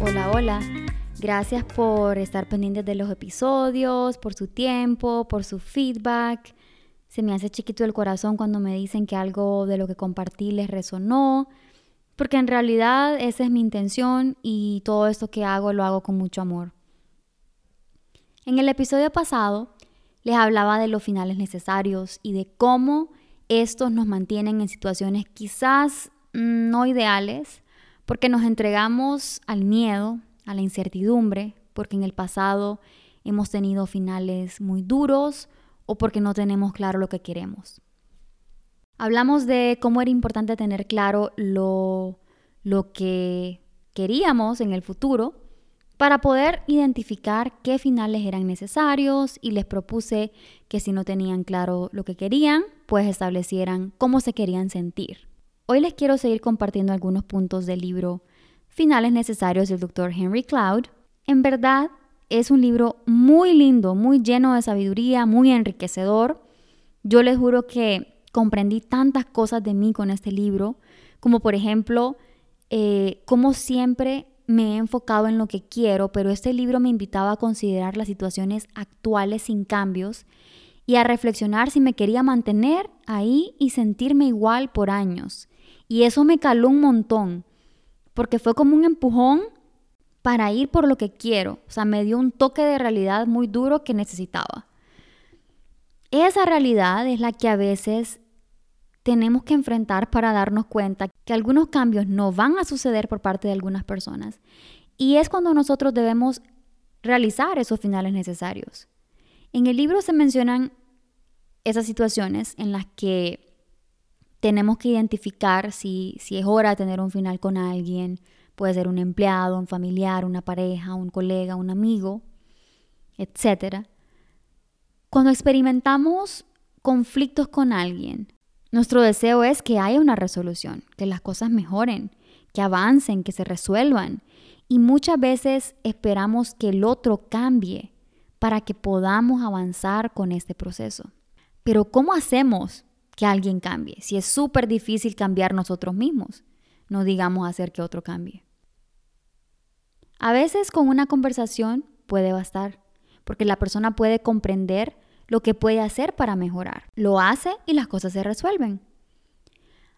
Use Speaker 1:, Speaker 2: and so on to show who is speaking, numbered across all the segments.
Speaker 1: Hola, hola. Gracias por estar pendientes de los episodios, por su tiempo, por su feedback. Se me hace chiquito el corazón cuando me dicen que algo de lo que compartí les resonó, porque en realidad esa es mi intención y todo esto que hago lo hago con mucho amor. En el episodio pasado les hablaba de los finales necesarios y de cómo estos nos mantienen en situaciones quizás no ideales, porque nos entregamos al miedo, a la incertidumbre, porque en el pasado hemos tenido finales muy duros o porque no tenemos claro lo que queremos. Hablamos de cómo era importante tener claro lo, lo que queríamos en el futuro para poder identificar qué finales eran necesarios y les propuse que si no tenían claro lo que querían, pues establecieran cómo se querían sentir. Hoy les quiero seguir compartiendo algunos puntos del libro Finales Necesarios del Dr. Henry Cloud. En verdad, es un libro muy lindo, muy lleno de sabiduría, muy enriquecedor. Yo les juro que comprendí tantas cosas de mí con este libro, como por ejemplo, eh, cómo siempre me he enfocado en lo que quiero, pero este libro me invitaba a considerar las situaciones actuales sin cambios y a reflexionar si me quería mantener ahí y sentirme igual por años. Y eso me caló un montón, porque fue como un empujón para ir por lo que quiero. O sea, me dio un toque de realidad muy duro que necesitaba. Esa realidad es la que a veces tenemos que enfrentar para darnos cuenta que algunos cambios no van a suceder por parte de algunas personas. Y es cuando nosotros debemos realizar esos finales necesarios. En el libro se mencionan esas situaciones en las que tenemos que identificar si, si es hora de tener un final con alguien. Puede ser un empleado, un familiar, una pareja, un colega, un amigo, etc. Cuando experimentamos conflictos con alguien, nuestro deseo es que haya una resolución, que las cosas mejoren, que avancen, que se resuelvan. Y muchas veces esperamos que el otro cambie para que podamos avanzar con este proceso. Pero ¿cómo hacemos que alguien cambie, si es súper difícil cambiar nosotros mismos, no digamos hacer que otro cambie. A veces con una conversación puede bastar, porque la persona puede comprender lo que puede hacer para mejorar. Lo hace y las cosas se resuelven.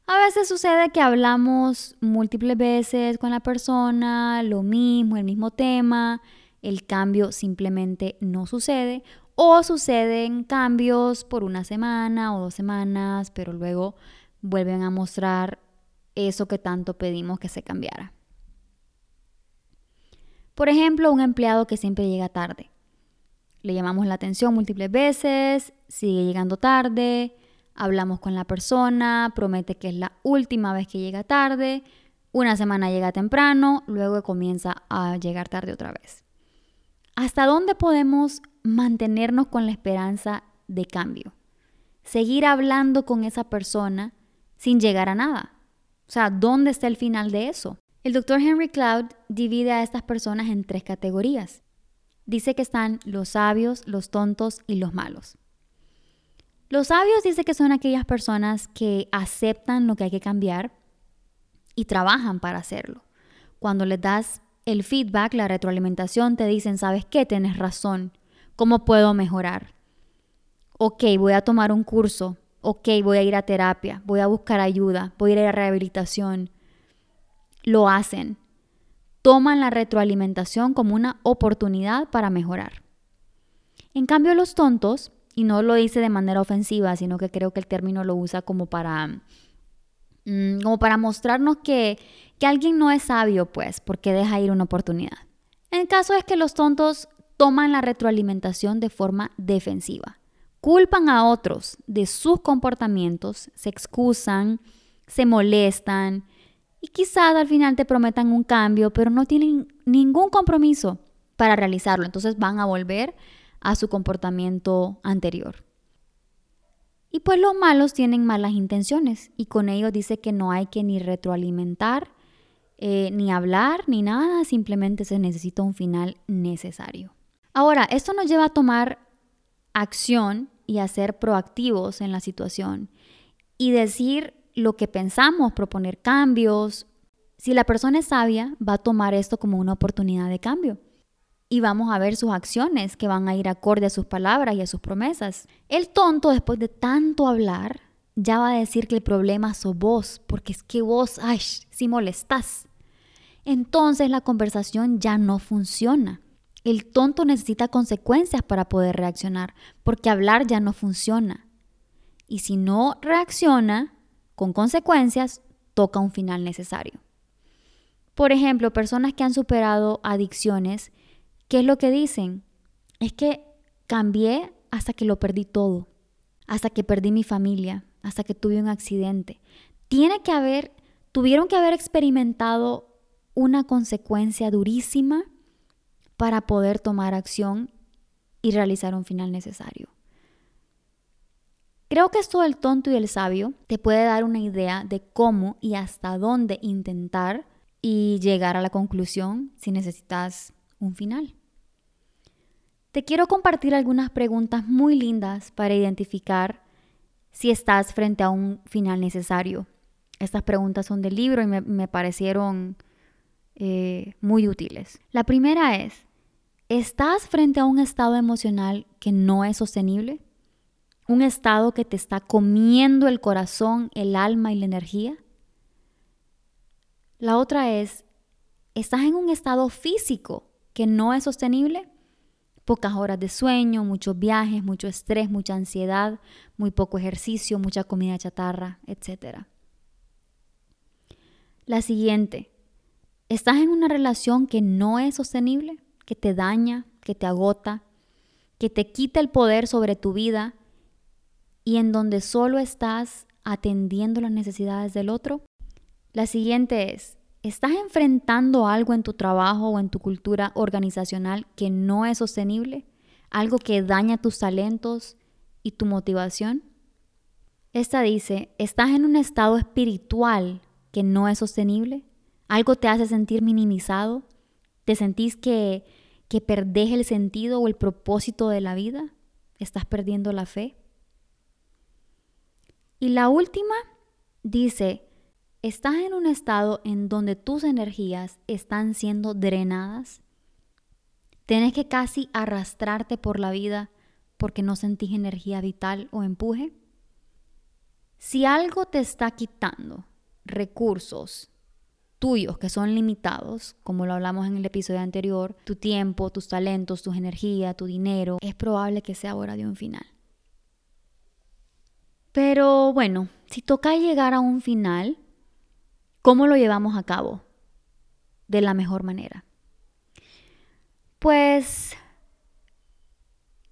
Speaker 1: A veces sucede que hablamos múltiples veces con la persona, lo mismo, el mismo tema, el cambio simplemente no sucede o suceden cambios por una semana o dos semanas, pero luego vuelven a mostrar eso que tanto pedimos que se cambiara. Por ejemplo, un empleado que siempre llega tarde. Le llamamos la atención múltiples veces, sigue llegando tarde, hablamos con la persona, promete que es la última vez que llega tarde, una semana llega temprano, luego comienza a llegar tarde otra vez. ¿Hasta dónde podemos mantenernos con la esperanza de cambio? Seguir hablando con esa persona sin llegar a nada. O sea, ¿dónde está el final de eso? El doctor Henry Cloud divide a estas personas en tres categorías. Dice que están los sabios, los tontos y los malos. Los sabios dice que son aquellas personas que aceptan lo que hay que cambiar y trabajan para hacerlo. Cuando les das el feedback, la retroalimentación, te dicen, ¿sabes qué? Tienes razón. ¿Cómo puedo mejorar? Ok, voy a tomar un curso. Ok, voy a ir a terapia. Voy a buscar ayuda. Voy a ir a rehabilitación. Lo hacen. Toman la retroalimentación como una oportunidad para mejorar. En cambio, los tontos, y no lo dice de manera ofensiva, sino que creo que el término lo usa como para Mm, como para mostrarnos que, que alguien no es sabio, pues, porque deja ir una oportunidad. El caso es que los tontos toman la retroalimentación de forma defensiva. Culpan a otros de sus comportamientos, se excusan, se molestan y quizás al final te prometan un cambio, pero no tienen ningún compromiso para realizarlo. Entonces van a volver a su comportamiento anterior. Y pues los malos tienen malas intenciones y con ellos dice que no hay que ni retroalimentar, eh, ni hablar, ni nada, simplemente se necesita un final necesario. Ahora, esto nos lleva a tomar acción y a ser proactivos en la situación y decir lo que pensamos, proponer cambios. Si la persona es sabia, va a tomar esto como una oportunidad de cambio. Y vamos a ver sus acciones que van a ir acorde a sus palabras y a sus promesas. El tonto, después de tanto hablar, ya va a decir que el problema sos vos, porque es que vos, ay, si molestás. Entonces la conversación ya no funciona. El tonto necesita consecuencias para poder reaccionar, porque hablar ya no funciona. Y si no reacciona con consecuencias, toca un final necesario. Por ejemplo, personas que han superado adicciones, ¿qué es lo que dicen? Es que cambié hasta que lo perdí todo, hasta que perdí mi familia, hasta que tuve un accidente. Tiene que haber, tuvieron que haber experimentado una consecuencia durísima para poder tomar acción y realizar un final necesario. Creo que esto del tonto y el sabio te puede dar una idea de cómo y hasta dónde intentar y llegar a la conclusión si necesitas un final. Te quiero compartir algunas preguntas muy lindas para identificar si estás frente a un final necesario. Estas preguntas son del libro y me, parecieron eh, muy útiles. La primera es, ¿estás frente a un estado emocional que no es sostenible? un estado que te está comiendo el corazón, el alma y la energía. La otra es, estás en un estado físico que no es sostenible. Pocas horas de sueño, muchos viajes, mucho estrés, mucha ansiedad, muy poco ejercicio, mucha comida chatarra, etc. La siguiente, estás en una relación que no es sostenible, que te daña, que te agota, que te quita el poder sobre tu vida y en donde solo estás atendiendo las necesidades del otro. La siguiente es, ¿estás enfrentando algo en tu trabajo o en tu cultura organizacional que no es sostenible? ¿Algo que daña tus talentos y tu motivación? Esta dice, ¿estás en un estado espiritual que no es sostenible? ¿Algo te hace sentir minimizado? ¿Te sentís que, que perdés el sentido o el propósito de la vida? ¿Estás perdiendo la fe? Y la última dice, estás en un estado en donde tus energías están siendo drenadas. Tienes que casi arrastrarte por la vida porque no sentís energía vital o empuje. Si algo te está quitando recursos tuyos que son limitados, como lo hablamos en el episodio anterior, tu tiempo, tus talentos, tus energías, tu dinero, es probable que sea hora de un final. Pero bueno, si toca llegar a un final, ¿cómo lo llevamos a cabo? De la mejor manera. Pues,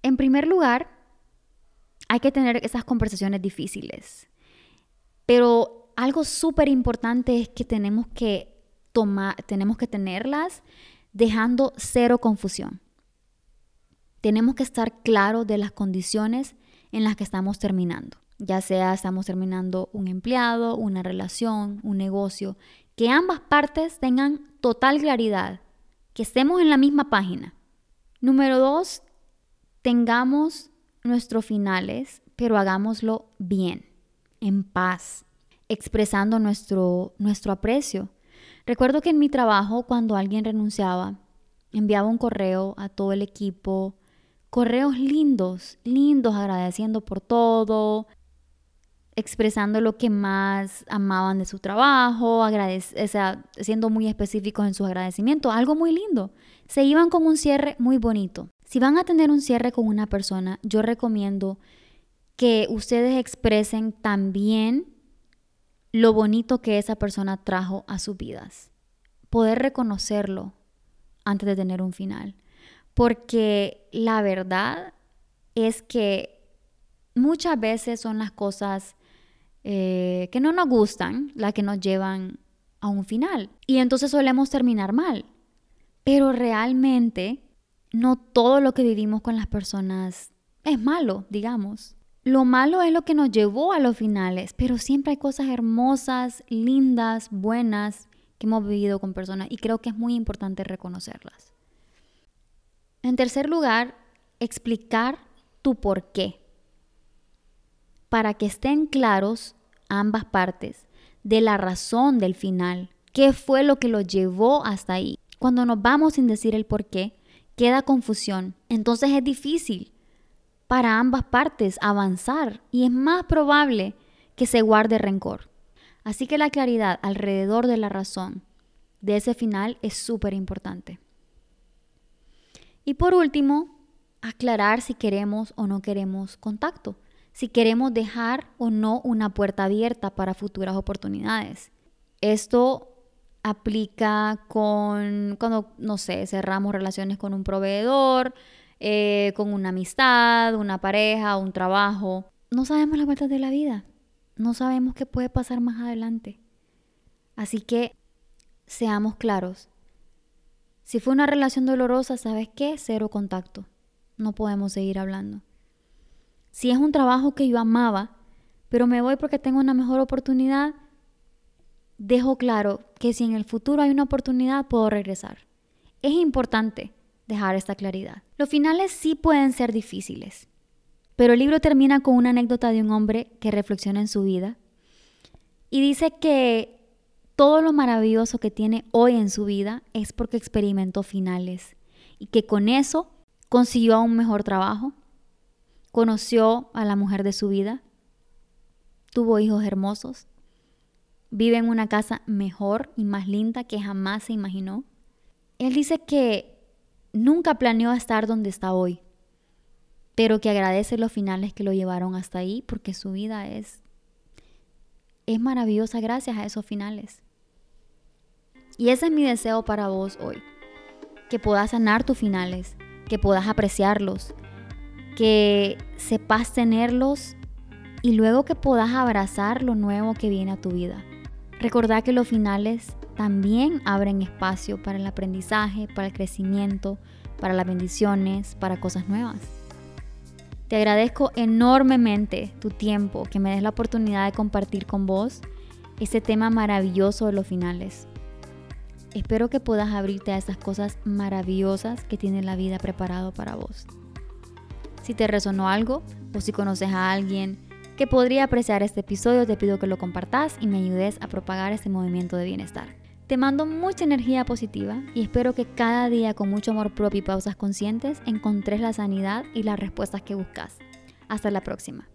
Speaker 1: en primer lugar, hay que tener esas conversaciones difíciles. Pero algo súper importante es que tenemos que tomar, tenemos que tenerlas dejando cero confusión. Tenemos que estar claros de las condiciones en las que estamos terminando ya sea estamos terminando un empleado, una relación, un negocio, que ambas partes tengan total claridad, que estemos en la misma página. Número dos, tengamos nuestros finales, pero hagámoslo bien, en paz, expresando nuestro, nuestro aprecio. Recuerdo que en mi trabajo, cuando alguien renunciaba, enviaba un correo a todo el equipo, correos lindos, lindos, agradeciendo por todo, expresando lo que más amaban de su trabajo, o sea, siendo muy específicos en sus agradecimientos, algo muy lindo. Se iban con un cierre muy bonito. Si van a tener un cierre con una persona, yo recomiendo que ustedes expresen también lo bonito que esa persona trajo a sus vidas. Poder reconocerlo antes de tener un final. Porque la verdad es que muchas veces son las cosas eh, que no nos gustan, las que nos llevan a un final. Y entonces solemos terminar mal. Pero realmente no todo lo que vivimos con las personas es malo, digamos. Lo malo es lo que nos llevó a los finales, pero siempre hay cosas hermosas, lindas, buenas que hemos vivido con personas y creo que es muy importante reconocerlas. En tercer lugar, explicar tu por qué. Para que estén claros ambas partes de la razón del final, qué fue lo que lo llevó hasta ahí. Cuando nos vamos sin decir el por qué, queda confusión. Entonces es difícil para ambas partes avanzar y es más probable que se guarde rencor. Así que la claridad alrededor de la razón de ese final es súper importante. Y por último, aclarar si queremos o no queremos contacto, si queremos dejar o no una puerta abierta para futuras oportunidades. Esto aplica con cuando, no sé, cerramos relaciones con un proveedor, eh, con una amistad, una pareja, un trabajo. No sabemos las vueltas de la vida. No sabemos qué puede pasar más adelante. Así que seamos claros. Si fue una relación dolorosa, ¿sabes qué? Cero contacto. No podemos seguir hablando. Si es un trabajo que yo amaba, pero me voy porque tengo una mejor oportunidad, dejo claro que si en el futuro hay una oportunidad, puedo regresar. Es importante dejar esta claridad. Los finales sí pueden ser difíciles, pero el libro termina con una anécdota de un hombre que reflexiona en su vida y dice que todo lo maravilloso que tiene hoy en su vida es porque experimentó finales y que con eso consiguió un mejor trabajo, conoció a la mujer de su vida, tuvo hijos hermosos, vive en una casa mejor y más linda que jamás se imaginó. Él dice que nunca planeó estar donde está hoy, pero que agradece los finales que lo llevaron hasta ahí porque su vida es es maravillosa gracias a esos finales. Y ese es mi deseo para vos hoy, que puedas sanar tus finales, que puedas apreciarlos, que sepas tenerlos y luego que puedas abrazar lo nuevo que viene a tu vida. Recordá que los finales también abren espacio para el aprendizaje, para el crecimiento, para las bendiciones, para cosas nuevas. Te agradezco enormemente tu tiempo, que me des la oportunidad de compartir con vos ese tema maravilloso de los finales. Espero que puedas abrirte a esas cosas maravillosas que tiene la vida preparado para vos. Si te resonó algo o si conoces a alguien que podría apreciar este episodio, te pido que lo compartas y me ayudes a propagar este movimiento de bienestar. Te mando mucha energía positiva y espero que cada día con mucho amor propio y pausas conscientes encontres la sanidad y las respuestas que buscas. Hasta la próxima.